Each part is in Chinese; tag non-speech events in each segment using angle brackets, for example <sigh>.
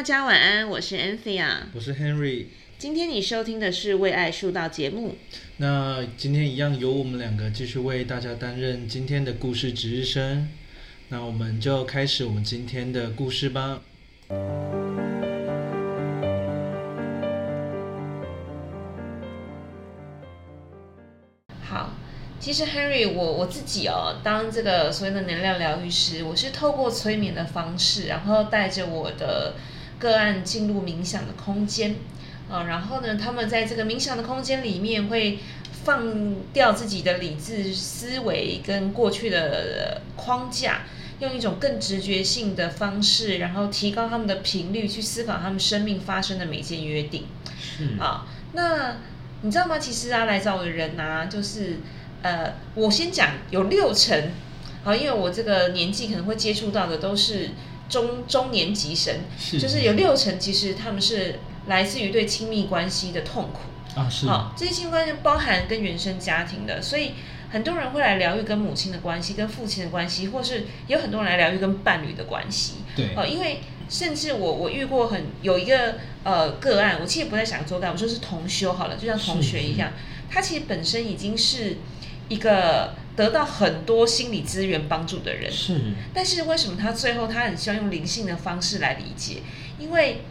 大家晚安，我是 Anthea，我是 Henry。今天你收听的是为爱树道节目。那今天一样由我们两个继续为大家担任今天的故事值日生。那我们就开始我们今天的故事吧。好，其实 Henry，我我自己哦，当这个所谓的能量疗愈师，我是透过催眠的方式，然后带着我的个案进入冥想的空间，啊，然后呢，他们在这个冥想的空间里面会放掉自己的理智思维跟过去的框架，用一种更直觉性的方式，然后提高他们的频率，去思考他们生命发生的每件约定。是啊，那你知道吗？其实啊，来找我的人啊、就是呃，我先讲有六成，好，因为我这个年纪可能会接触到的都是中中年级生，是。就是有六成其实他们是来自于对亲密关系的痛苦。啊是。好，这些亲密关系包含跟原生家庭的，所以很多人会来疗愈跟母亲的关系、跟父亲的关系，或是也有很多人来疗愈跟伴侣的关系。对。哦，因为甚至我我遇过很有一个呃个案，我其实不太想做干，我说是同修好了，就像同学一样，他其实本身已经是一个得到很多心理资源帮助的人，是。但是为什么他最后他很希望用灵性的方式来理解？因为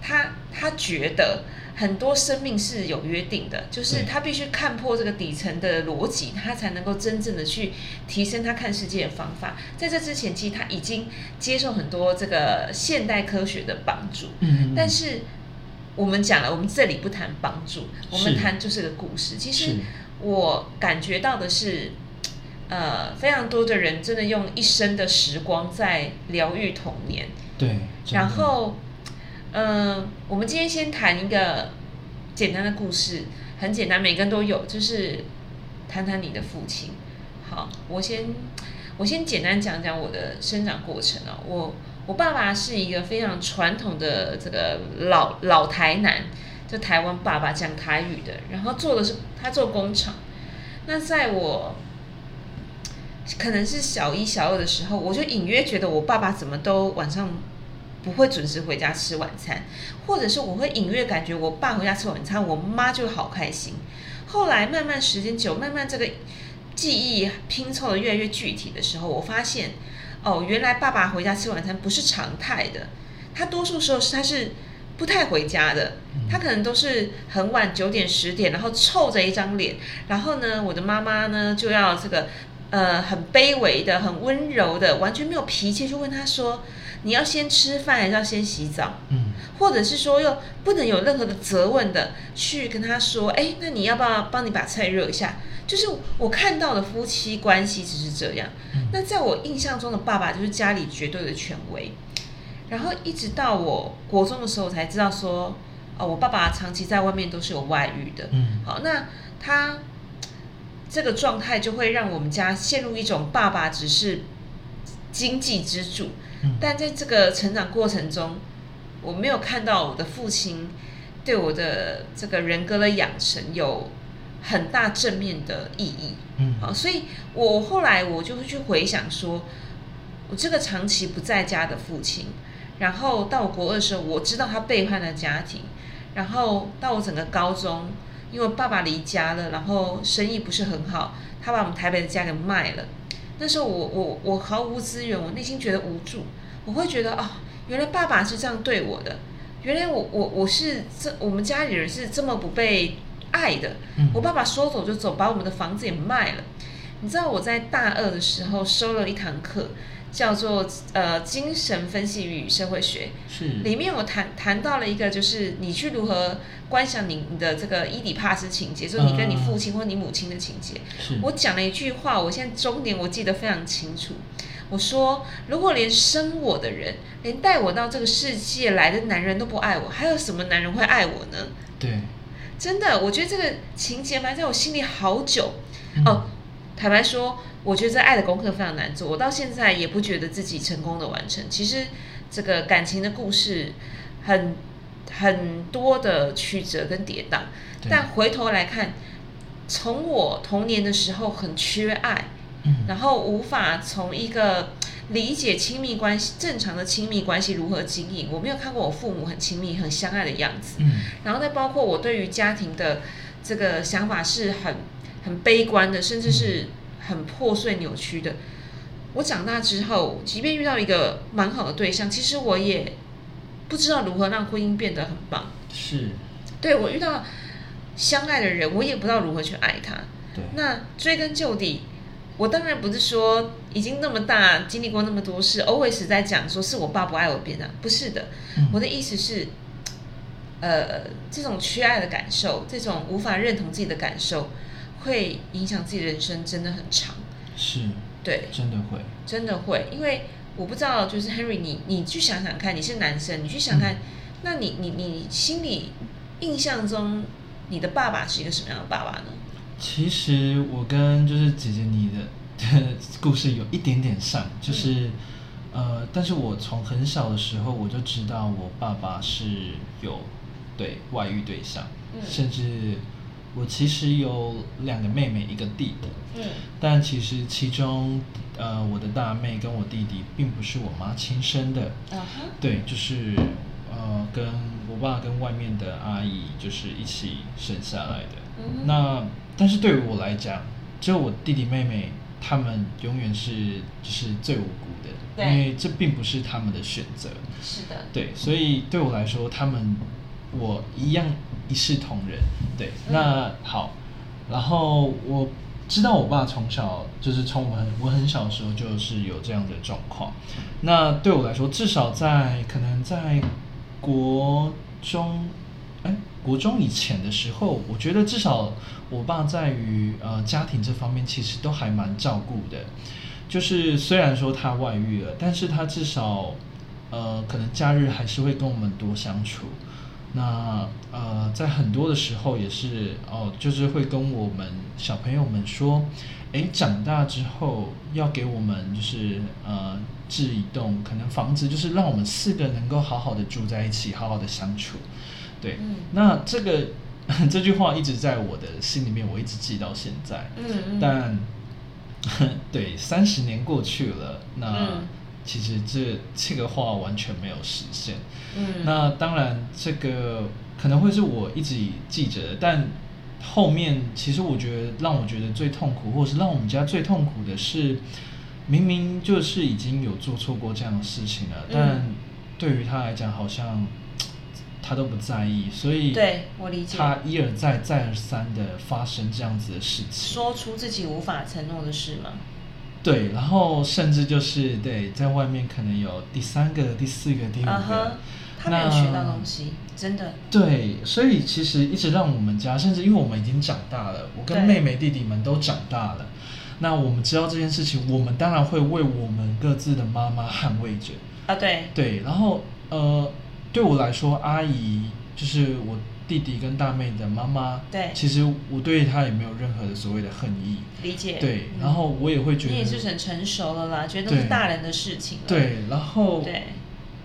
他他觉得很多生命是有约定的，就是他必须看破这个底层的逻辑，他才能够真正的去提升他看世界的方法。在这之前，其实他已经接受很多这个现代科学的帮助，嗯。但是我们讲了，我们这里不谈帮助，我们谈就是个故事。其实我感觉到的是，呃，非常多的人真的用一生的时光在疗愈童年。对，然后，嗯、我们今天先谈一个简单的故事，很简单，每个人都有，就是谈谈你的父亲。好，我先我先简单讲讲我的生长过程哦。我我爸爸是一个非常传统的这个老老台南，就台湾爸爸讲台语的，然后做的是他做工厂。那在我可能是小一、小二的时候，我就隐约觉得我爸爸怎么都晚上不会准时回家吃晚餐，或者是我会隐约感觉我爸回家吃晚餐，我妈就好开心。后来慢慢时间久，慢慢这个记忆拼凑的越来越具体的时候，我发现哦，原来爸爸回家吃晚餐不是常态的，他多数时候是他是不太回家的，他可能都是很晚九点十点，然后臭着一张脸，然后呢，我的妈妈呢就要这个呃很卑微的、很温柔的，完全没有脾气，就问他说：“你要先吃饭还是要先洗澡？”嗯或者是说又不能有任何的责问的去跟他说，哎，那你要不要帮你把菜热一下？就是我看到的夫妻关系只是这样。嗯那在我印象中的爸爸就是家里绝对的权威，然后一直到我国中的时候我才知道说，哦，我爸爸长期在外面都是有外遇的。嗯好，那他这个状态就会让我们家陷入一种爸爸只是经济支柱，嗯。但在这个成长过程中，我没有看到我的父亲对我的这个人格的养成有很大正面的意义。嗯。好，所以我后来我就会去回想说，我这个长期不在家的父亲，然后到我国二的时候，我知道他背叛了家庭，然后到我整个高中，因为爸爸离家了，然后生意不是很好，他把我们台北的家给卖了。那时候我我我毫无资源，我内心觉得无助，我会觉得哦、原来爸爸是这样对我的，原来我我我是这我们家里人是这么不被爱的，嗯我爸爸说走就走，把我们的房子也卖了。你知道我在大二的时候收了一堂课，叫做呃精神分析与社会学，是里面我谈谈到了一个，就是你去如何观想你你的这个伊底帕斯情节，就是你跟你父亲或你母亲的情节。是我讲了一句话，我现在中年我记得非常清楚。我说，如果连生我的人，连带我到这个世界来的男人都不爱我，还有什么男人会爱我呢？对真的，我觉得这个情节埋在我心里好久。嗯哦，坦白说，我觉得这爱的功课非常难做，我到现在也不觉得自己成功的完成。其实这个感情的故事很很多的曲折跟跌宕，但回头来看，从我童年的时候很缺爱，嗯然后无法从一个理解亲密关系正常的亲密关系如何经营，我没有看过我父母很亲密、很相爱的样子。嗯然后再包括我对于家庭的这个想法是很很悲观的，甚至是很破碎扭曲的。我长大之后，即便遇到一个蛮好的对象，其实我也不知道如何让婚姻变得很棒。是，对我遇到相爱的人，我也不知道如何去爱他。对，那追根究底，我当然不是说已经那么大，经历过那么多事，always 在讲说是我爸不爱我变的，不是的。嗯我的意思是，呃，这种缺爱的感受，这种无法认同自己的感受，会影响自己人生，真的很长。是，对，真的会，真的会，因为我不知道，就是 Henry，你你去想想看，你是男生，你去想看，那你你你心里印象中，你的爸爸是一个什么样的爸爸呢？其实我跟就是姐姐你的 <laughs> 故事有一点点像，就是、呃，但是我从很小的时候我就知道我爸爸是有对外遇对象，嗯。甚至我其实有两个妹妹一个弟弟，嗯但其实其中呃我的大妹跟我弟弟并不是我妈亲生的，对，就是呃，跟我爸跟外面的阿姨就是一起生下来的。嗯那但是对于我来讲，只有我弟弟妹妹他们永远是就是最无辜的，对因为这并不是他们的选择。是的，对，所以对我来说，他们我一样一视同仁。对，嗯那好，然后我知道我爸从小就是从我很我很小的时候就是有这样的状况。那对我来说，至少在可能在国中，哎，国中以前的时候，我觉得至少我爸在于呃家庭这方面其实都还蛮照顾的。就是虽然说他外遇了，但是他至少呃可能假日还是会跟我们多相处。那呃，在很多的时候也是哦，就是会跟我们小朋友们说，诶，长大之后要给我们就是呃置一栋可能房子，就是让我们四个能够好好的住在一起，好好的相处。对，嗯那这个 <laughs> 这句话一直在我的心里面，我一直记到现在。嗯嗯，但 <laughs> 对，三十年过去了，那、嗯其实这这个话完全没有实现。嗯那当然，这个可能会是我一直记着的，但后面其实我觉得让我觉得最痛苦，或者是让我们家最痛苦的是，明明就是已经有做错过这样的事情了，嗯但对于他来讲，好像他都不在意，所以对我理解他一而再再而三的发生这样子的事情。说出自己无法承诺的事吗？对，然后甚至就是对，在外面可能有第三个、第四个、第五个他没有学到东西，真的。对，所以其实一直让我们家，甚至因为我们已经长大了，我跟妹妹弟弟们都长大了，那我们知道这件事情，我们当然会为我们各自的妈妈捍卫着。啊，对，对，然后呃，对我来说，阿姨就是我弟弟跟大妹的妈妈，对其实我对她也没有任何的所谓的恨意。理解。对，嗯然后我也会觉得，你也是很成熟了啦，觉得都是大人的事情了。对，然后对，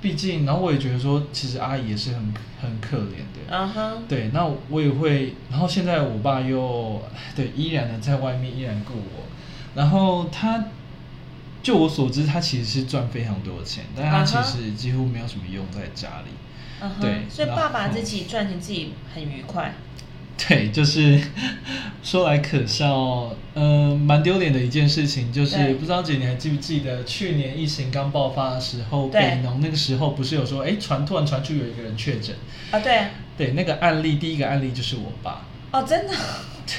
毕竟，然后我也觉得说，其实阿姨也是很很可怜的。嗯哼，对，那我也会，然后现在我爸又对依然的在外面依然顾我，然后他，就我所知，他其实是赚非常多的钱，但他其实几乎没有什么用在家里。嗯哼，对所以爸爸自己赚钱自己很愉快。<laughs> 对，就是 <laughs> 说来可笑，嗯、蛮丢脸的一件事情，就是不知道姐你还记不记得去年疫情刚爆发的时候，对。北农那个时候不是有说，哎，传突然传出有一个人确诊，啊，对。啊，对，那个案例第一个案例就是我爸，哦，真的。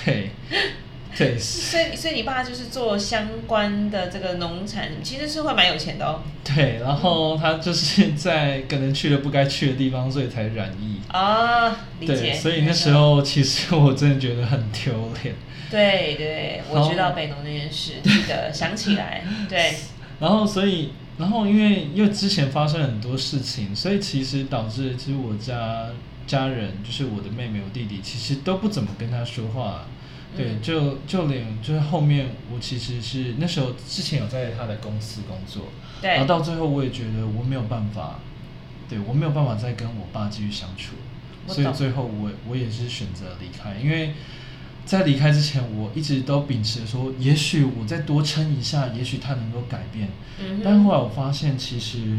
对，<laughs> 对，所以，所以你爸就是做相关的这个农产，其实是会蛮有钱的哦。对，然后他就是在可能去了不该去的地方，所以才染疫。啊，理解。对，所以那时候其实我真的觉得很丢脸。对对，我知道北农那件事，记得想起来，<laughs> 对，然后所以，然后因为因为之前发生很多事情，所以其实导致其实我家家人就是我的妹妹、我弟弟，其实都不怎么跟他说话。对，嗯就就连就是后面我其实是那时候之前有在他的公司工作，对。然后到最后我也觉得我没有办法，对我没有办法再跟我爸继续相处，所以最后我我也是选择离开，因为在离开之前，我一直都秉持说，也许我再多撑一下，也许他能够改变。嗯。但后来我发现，其实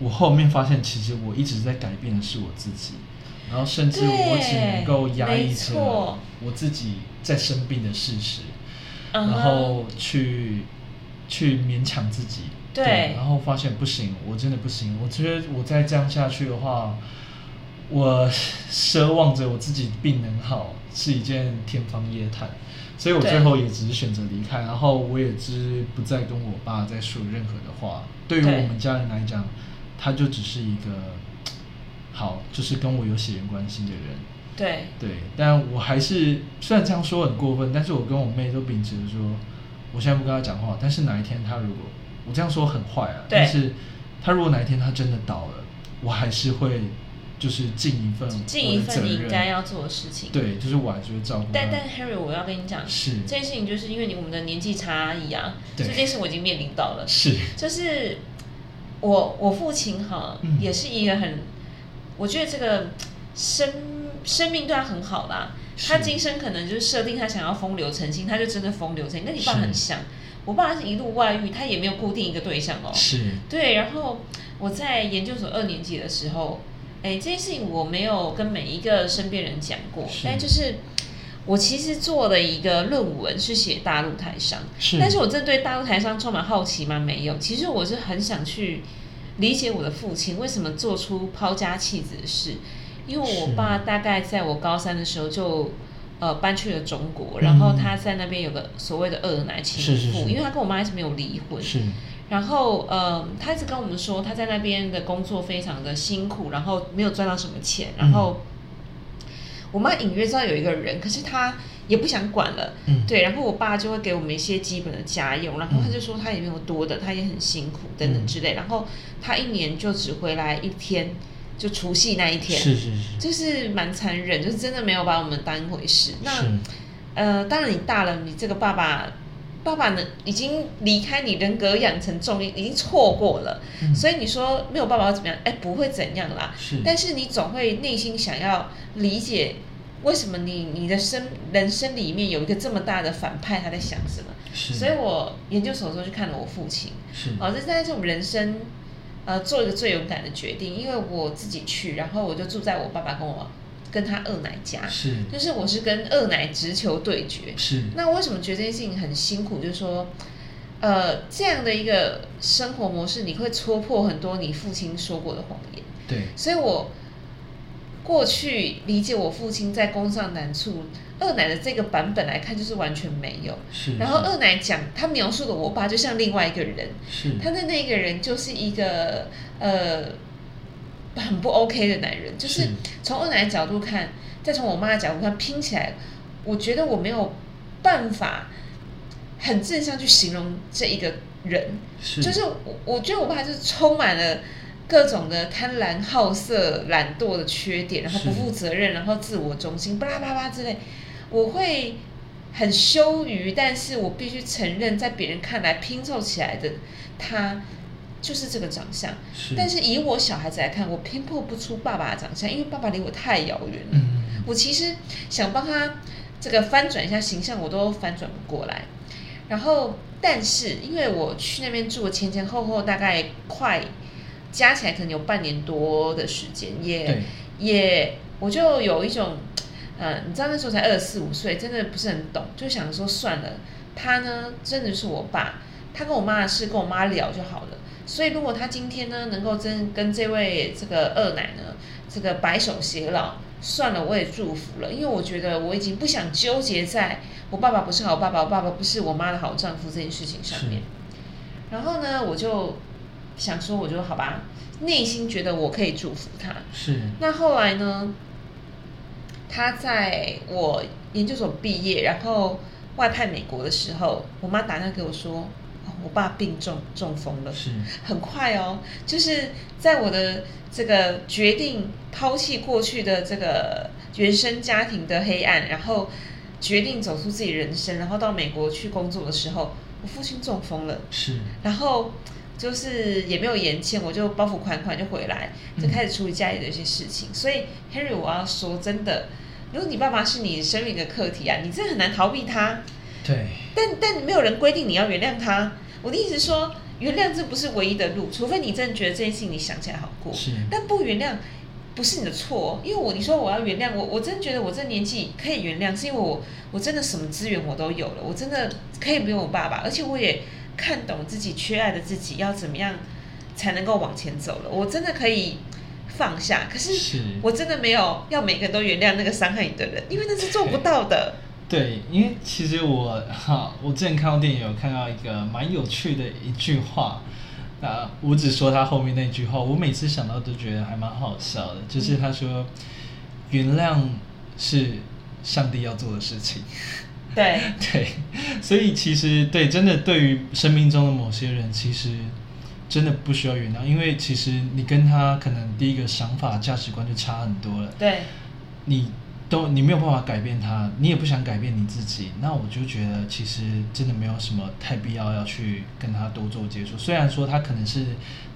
我后面发现，其实我一直在改变的是我自己，然后甚至我只能够压抑没着我自己在生病的事实，然后去去勉强自己。对然后发现不行，我真的不行。我觉得我再这样下去的话，我奢望着我自己病能好是一件天方夜谭，所以我最后也只是选择离开，然后我也只不再跟我爸再说任何的话。对于我们家人来讲，他就只是一个好，就是跟我有血缘关系的人。对对，但我还是虽然这样说很过分，但是我跟我妹都秉持着说，我现在不跟她讲话，但是哪一天她如果我这样说很坏啊，但是她如果哪一天她真的倒了，我还是会就是尽一份尽一份你应该要做的事情。对，就是我还是会照顾她。但但 Harry，我要跟你讲，是这件事情，就是因为你我们的年纪差异啊，对这件事我已经面临到了。是就是我我父亲哈，嗯也是一个很，我觉得这个生生命对他很好啦。他今生可能就是设定他想要风流成性，他就真的风流成性。跟你爸很像，我爸是一路外遇，他也没有固定一个对象哦。是对，然后我在研究所二年级的时候，哎，这件事情我没有跟每一个身边人讲过，但就是我其实做的一个论文是写大陆台商，是但是我真的对大陆台商充满好奇吗？没有，其实我是很想去理解我的父亲为什么做出抛家弃子的事，因为我爸大概在我高三的时候就。呃，搬去了中国，嗯然后他在那边有个所谓的二奶情妇，是是是。因为他跟我妈一直没有离婚，是。然后，呃，他一直跟我们说他在那边的工作非常的辛苦，然后没有赚到什么钱。然后，我妈隐约知道有一个人，可是他也不想管了。嗯对，然后我爸就会给我们一些基本的家用，然后他就说他也没有多的，他也很辛苦等等之类。然后他一年就只回来一天，就除夕那一天，是是是就是蛮残忍，就是真的没有把我们当回事。那呃，当然你大了，你这个爸爸，爸爸呢已经离开你，人格养成重力已经错过了，嗯所以你说没有爸爸会怎么样？哎，不会怎样啦。是但是你总会内心想要理解，为什么你你的生人生里面有一个这么大的反派，他在想什么？是，所以我研究所的时候去看了我父亲，是哦，这是我们人生呃做一个最勇敢的决定，因为我自己去，然后我就住在我爸爸跟我跟他二奶家，是就是我是跟二奶直球对决。是那我为什么觉得这件事情很辛苦？就是说，呃，这样的一个生活模式，你会戳破很多你父亲说过的谎言。对所以我过去理解我父亲在工上难处，二奶的这个版本来看，就是完全没有。是，然后二奶讲，他描述的我爸就像另外一个人，是。他的那个人就是一个呃很不 OK 的男人，就是是。从二奶的角度看，再从我妈的角度看，拼起来，我觉得我没有办法很正向去形容这一个人，是。就是我我觉得我爸就是充满了各种的贪婪、好色、懒惰的缺点，然后不负责任，然后自我中心，巴拉巴拉之类，我会很羞于，但是我必须承认，在别人看来拼凑起来的他就是这个长相。是，但是以我小孩子来看，我拼凑不出爸爸的长相，因为爸爸离我太遥远了。嗯我其实想帮他这个翻转一下形象，我都翻转不过来。然后，但是因为我去那边住了前前后后大概快加起来可能有半年多的时间，也也我就有一种，呃，你知道那时候才二十四五岁，真的不是很懂，就想说算了，他呢真的是我爸，他跟我妈的事跟我妈聊就好了。所以如果他今天呢能够真跟这位这个二奶呢这个白首偕老，算了，我也祝福了，因为我觉得我已经不想纠结在我爸爸不是好爸爸，我爸爸不是我妈的好丈夫这件事情上面。然后呢，我就想说，我就好吧，内心觉得我可以祝福他。是那后来呢？他在我研究所毕业，然后外派美国的时候，我妈打电话给我说，哦我爸病重中风了。是很快哦，就是在我的这个决定抛弃过去的这个原生家庭的黑暗，然后决定走出自己人生，然后到美国去工作的时候，我父亲中风了，是然后就是也没有延签，我就包袱款款就回来，就开始处理家里的一些事情。所以 Henry，我要说真的，如果你爸爸是你生命的课题啊，你真的很难逃避他。对，但但没有人规定你要原谅他。我的意思说，原谅这不是唯一的路，除非你真的觉得这件事情你想起来好过。是但不原谅不是你的错，因为我你说我要原谅我，我真觉得我这年纪可以原谅，是因为我我真的什么资源我都有了，我真的可以不用我爸爸，而且我也看懂自己缺爱的自己要怎么样才能够往前走了，我真的可以放下。可是是我真的没有要每个人都原谅那个伤害你的人，因为那是做不到的。<laughs> 对，因为其实我哈，我之前看到电影有看到一个蛮有趣的一句话，啊，我只说他后面那句话，我每次想到都觉得还蛮好笑的，就是他说，原谅是上帝要做的事情。对 <laughs> 对，所以其实对，真的对于生命中的某些人，其实真的不需要原谅，因为其实你跟他可能第一个想法、价值观就差很多了。对你都你没有办法改变他，你也不想改变你自己，那我就觉得其实真的没有什么太必要要去跟他多做接触。虽然说他可能是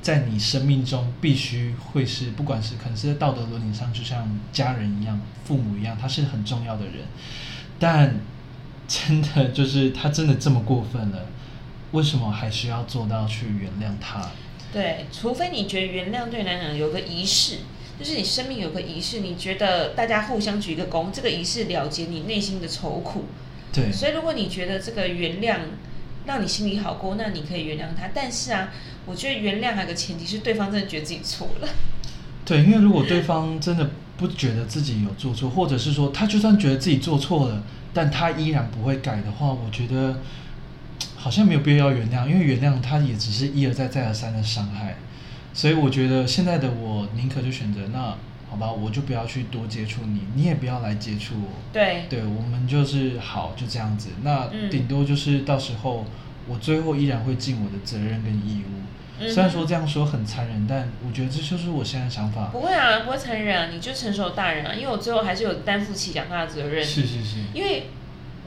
在你生命中必须会是，不管是可能是在道德伦理上，就像家人一样、父母一样，他是很重要的人，但真的就是他真的这么过分了，为什么还需要做到去原谅他？对，除非你觉得原谅对你来讲有个仪式，就是你生命有个仪式，你觉得大家互相鞠个躬，这个仪式了结你内心的愁苦。对，所以如果你觉得这个原谅让你心里好过，那你可以原谅他。但是啊，我觉得原谅还有个前提是对方真的觉得自己错了。对，因为如果对方真的不觉得自己有做错，或者是说他就算觉得自己做错了，但他依然不会改的话，我觉得 <tsk> 好像没有必要原谅，因为原谅他也只是一而再再而三的伤害。所以我觉得现在的我宁可就选择那好吧，我就不要去多接触你，你也不要来接触我。对对，我们就是好就这样子。那顶多就是到时候我最后依然会尽我的责任跟义务。嗯虽然说这样说很残忍，但我觉得这就是我现在的想法。不会啊，不会残忍啊，你就成熟的大人啊。因为我最后还是有担负起养他的责任。是是是，因为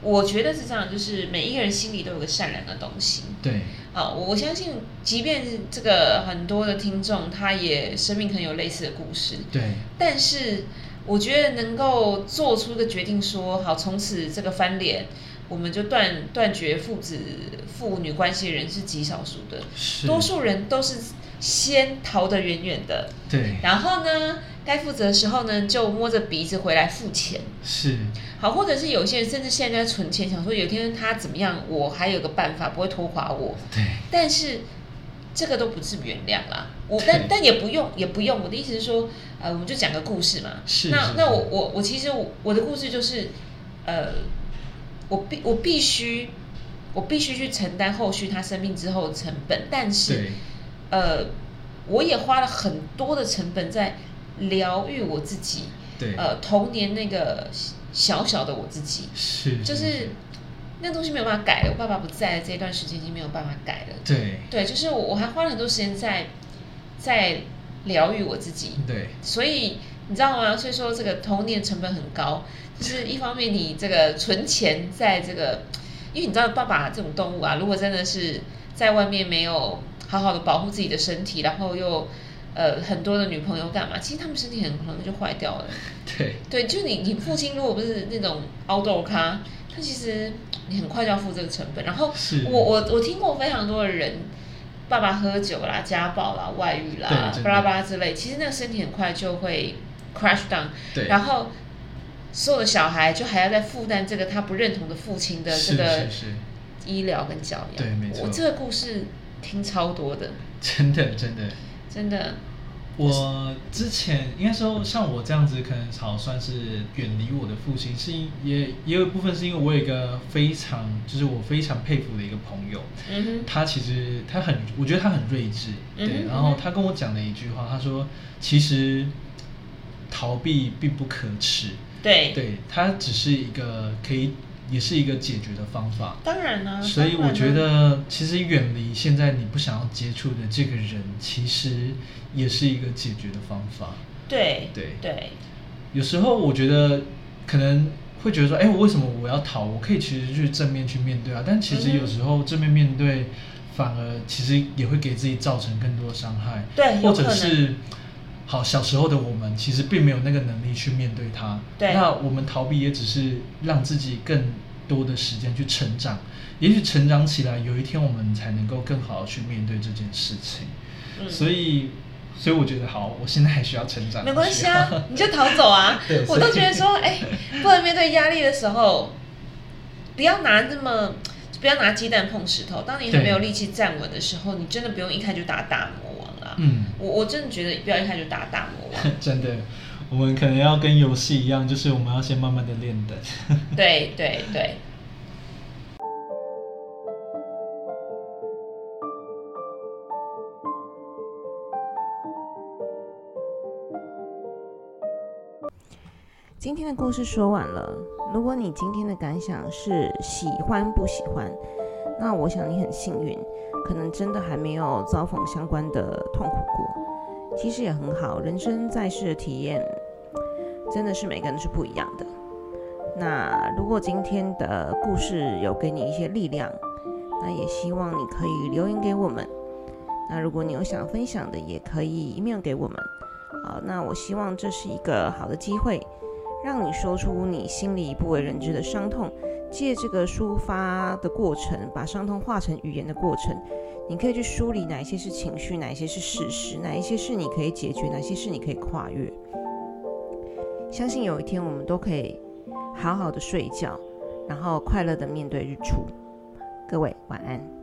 我觉得是这样，就是每一个人心里都有个善良的东西。对啊，我我相信，即便这个很多的听众，他也生命可能有类似的故事，对但是我觉得能够做出一个决定说，好，从此这个翻脸，我们就断断绝父子父女关系的人是极少数的，多数人都是先逃得远远的，对然后呢，该负责的时候呢，就摸着鼻子回来付钱。是好，或者是有些人甚至现在在存钱，想说有一天他怎么样，我还有个办法不会拖垮我。对但是这个都不是原谅啦，我但但也不用也不用。我的意思是说，呃，我们就讲个故事嘛。是那那我我我其实我我的故事就是，呃，我必我必须我必须去承担后续他生病之后的成本，但是呃，我也花了很多的成本在疗愈我自己。对呃，童年那个小小的我自己，是就是那东西没有办法改了。我爸爸不在的这一段时间已经没有办法改了。对对，就是我我还花了很多时间在在疗愈我自己，对所以你知道吗？所以说这个童年成本很高，就是一方面你这个存钱在这个，因为你知道爸爸这种动物啊，如果真的是在外面没有好好的保护自己的身体，然后又呃很多的女朋友干嘛？其实他们身体很可能就坏掉了。对对，就你你父亲如果不是那种 outdoor 咖，他其实你很快就要付这个成本。然后我我我听过非常多的人，爸爸喝酒啦、家暴啦、外遇啦、巴拉巴拉之类，其实那个身体很快就会 crash down，对，然后所有的小孩就还要再负担这个他不认同的父亲的这是个医疗跟教养。对没错我这个故事听超多的，真的真的。真的。我之前应该说，像我这样子，可能好算是远离我的父亲，是因也也有一部分是因为我有一个非常，就是我非常佩服的一个朋友，嗯哼，他其实他很，我觉得他很睿智，对。嗯然后他跟我讲了一句话，他说，其实逃避并不可耻，对，对，它只是一个可以，也是一个解决的方法。当然呢、所以我觉得，其实远离现在你不想要接触的这个人，其实也是一个解决的方法。对对对有时候我觉得可能会觉得说，哎，我为什么我要逃？我可以其实去正面去面对啊。但其实有时候正面面对，反而其实也会给自己造成更多伤害。或对有可能者是好，小时候的我们其实并没有那个能力去面对它。对那我们逃避也只是让自己更多的时间去成长。也许成长起来，有一天我们才能够更好的去面对这件事情。嗯所以，所以我觉得好，我现在还需要成长。没关系啊，<laughs> 你就逃走啊！<laughs> 我都觉得说，哎、不能面对压力的时候，不要拿那么，不要拿鸡蛋碰石头。当你还没有力气站稳的时候，你真的不用一开就打大。嗯，我我真的觉得不要一开就打大魔王。<laughs> 真的，我们可能要跟游戏一样，就是我们要先慢慢的练的。<laughs> 对对对。今天的故事说完了。如果你今天的感想是喜欢不喜欢，那我想你很幸运，可能真的还没有遭逢相关的痛苦过。其实也很好，人生在世的体验真的是每个人是不一样的。那如果今天的故事有给你一些力量，那也希望你可以留言给我们。那如果你有想分享的，也可以 email 给我们。好，那我希望这是一个好的机会，让你说出你心里不为人知的伤痛，借这个抒发的过程，把伤痛化成语言的过程，你可以去梳理哪一些是情绪，哪一些是事实，哪一些是你可以解决，哪些是你可以跨越。相信有一天我们都可以好好的睡觉，然后快乐的面对日出。各位晚安。